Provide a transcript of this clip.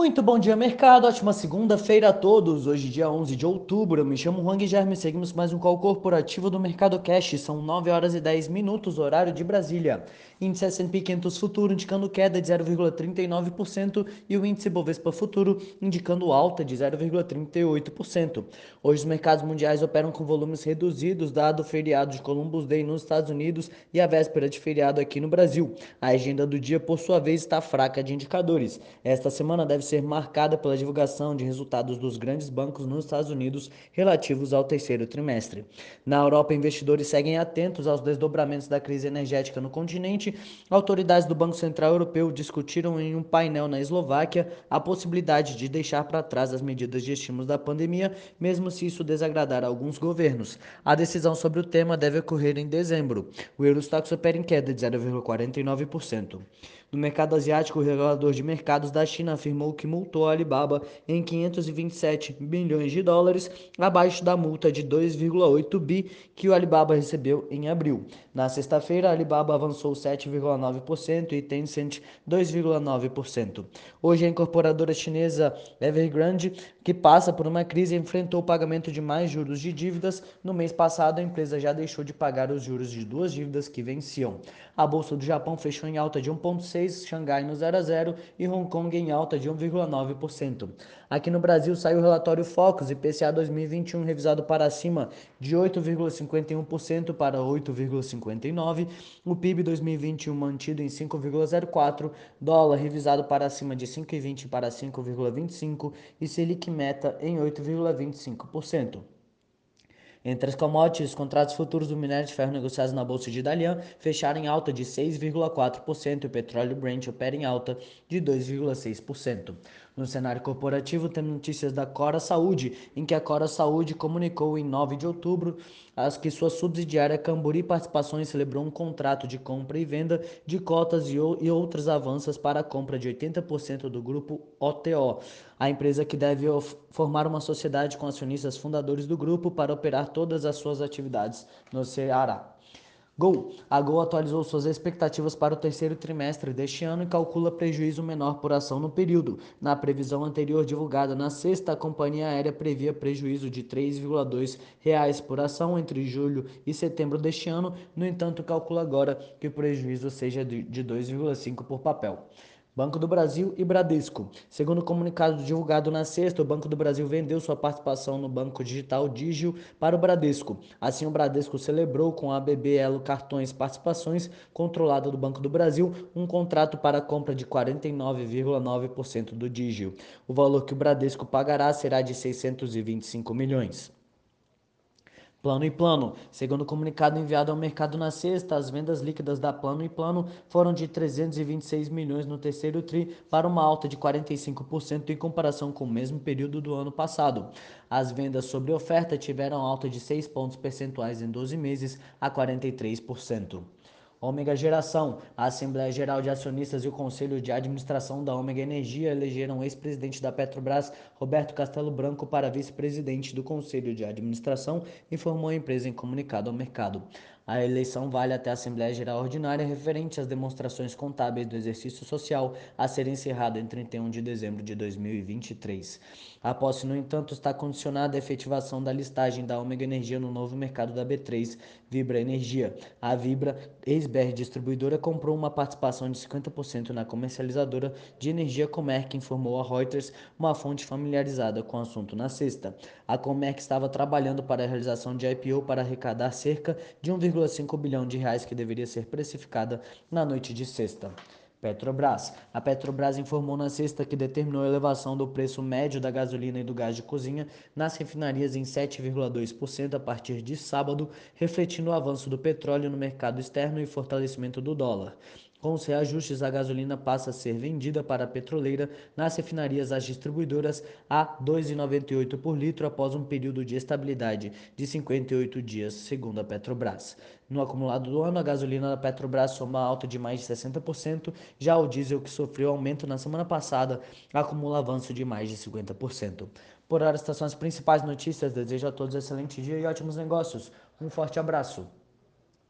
Muito bom dia, mercado. Ótima segunda-feira a todos. Hoje, dia 11 de outubro. Eu me chamo Juan Guilherme. Seguimos mais um call corporativo do Mercado Cash. São 9 horas e 10 minutos, horário de Brasília. Índice S&P 500 Futuro indicando queda de 0,39% e o índice Bovespa Futuro indicando alta de 0,38%. Hoje, os mercados mundiais operam com volumes reduzidos, dado o feriado de Columbus Day nos Estados Unidos e a véspera de feriado aqui no Brasil. A agenda do dia, por sua vez, está fraca de indicadores. Esta semana deve ser marcada pela divulgação de resultados dos grandes bancos nos Estados Unidos relativos ao terceiro trimestre. Na Europa, investidores seguem atentos aos desdobramentos da crise energética no continente. Autoridades do Banco Central Europeu discutiram em um painel na Eslováquia a possibilidade de deixar para trás as medidas de estímulos da pandemia, mesmo se isso desagradar alguns governos. A decisão sobre o tema deve ocorrer em dezembro. O Eurostox opera em queda de 0,49%. No mercado asiático, o regulador de mercados da China afirmou que multou a Alibaba em 527 bilhões de dólares, abaixo da multa de 2,8 bi que o Alibaba recebeu em abril. Na sexta-feira, a Alibaba avançou 7,9% e Tencent 2,9%. Hoje, a incorporadora chinesa Evergrande, que passa por uma crise, enfrentou o pagamento de mais juros de dívidas. No mês passado, a empresa já deixou de pagar os juros de duas dívidas que venciam. A bolsa do Japão fechou em alta de 1,6 Xangai no 0 a 0 e Hong Kong em alta de 1,9%. Aqui no Brasil saiu o relatório Focus IPCA 2021 revisado para cima de 8,51% para 8,59%, o PIB 2021 mantido em 5,04%, dólar revisado para cima de 5,20 para 5,25 e Selic meta em 8,25%. Entre as commodities, os contratos futuros do minério de ferro negociados na bolsa de Dalian fecharam em alta de 6,4% e o petróleo Brent opera em alta de 2,6%. No cenário corporativo, temos notícias da Cora Saúde, em que a Cora Saúde comunicou em 9 de outubro as que sua subsidiária Camburi Participações celebrou um contrato de compra e venda de cotas e, e outros avanços para a compra de 80% do grupo OTO. A empresa que deve formar uma sociedade com acionistas fundadores do grupo para operar todas as suas atividades no Ceará. Gol. A Gol atualizou suas expectativas para o terceiro trimestre deste ano e calcula prejuízo menor por ação no período. Na previsão anterior divulgada na sexta, a companhia aérea previa prejuízo de R$ 3,2 por ação entre julho e setembro deste ano. No entanto, calcula agora que o prejuízo seja de 2,5 por papel. Banco do Brasil e Bradesco. Segundo o comunicado divulgado na sexta, o Banco do Brasil vendeu sua participação no banco digital Digio para o Bradesco. Assim, o Bradesco celebrou com a BB Elo Cartões Participações, controlada do Banco do Brasil, um contrato para a compra de 49,9% do Digio. O valor que o Bradesco pagará será de 625 milhões. Plano e Plano. Segundo o comunicado enviado ao mercado na sexta, as vendas líquidas da Plano e Plano foram de 326 milhões no terceiro tri, para uma alta de 45% em comparação com o mesmo período do ano passado. As vendas sobre oferta tiveram alta de 6 pontos percentuais em 12 meses a 43%. Ômega Geração. A Assembleia Geral de Acionistas e o Conselho de Administração da Ômega Energia elegeram o ex-presidente da Petrobras, Roberto Castelo Branco, para vice-presidente do Conselho de Administração, informou a empresa em comunicado ao mercado. A eleição vale até a Assembleia Geral Ordinária referente às demonstrações contábeis do exercício social a ser encerrado em 31 de dezembro de 2023. A posse, no entanto, está condicionada à efetivação da listagem da Ômega Energia no novo mercado da B3, Vibra Energia. A Vibra, ex-BR Distribuidora, comprou uma participação de 50% na comercializadora de energia Comerc, informou a Reuters, uma fonte familiarizada com o assunto na sexta. A Comerc estava trabalhando para a realização de IPO para arrecadar cerca de 1,5 1,5 bilhão de reais que deveria ser precificada na noite de sexta. Petrobras. A Petrobras informou na sexta que determinou a elevação do preço médio da gasolina e do gás de cozinha nas refinarias em 7,2% a partir de sábado, refletindo o avanço do petróleo no mercado externo e fortalecimento do dólar. Com os reajustes, a gasolina passa a ser vendida para a petroleira nas refinarias às distribuidoras a R$ 2,98 por litro após um período de estabilidade de 58 dias, segundo a Petrobras. No acumulado do ano, a gasolina da Petrobras soma alta de mais de 60%, já o diesel, que sofreu aumento na semana passada, acumula avanço de mais de 50%. Por hora, estas são as principais notícias. Desejo a todos um excelente dia e ótimos negócios. Um forte abraço.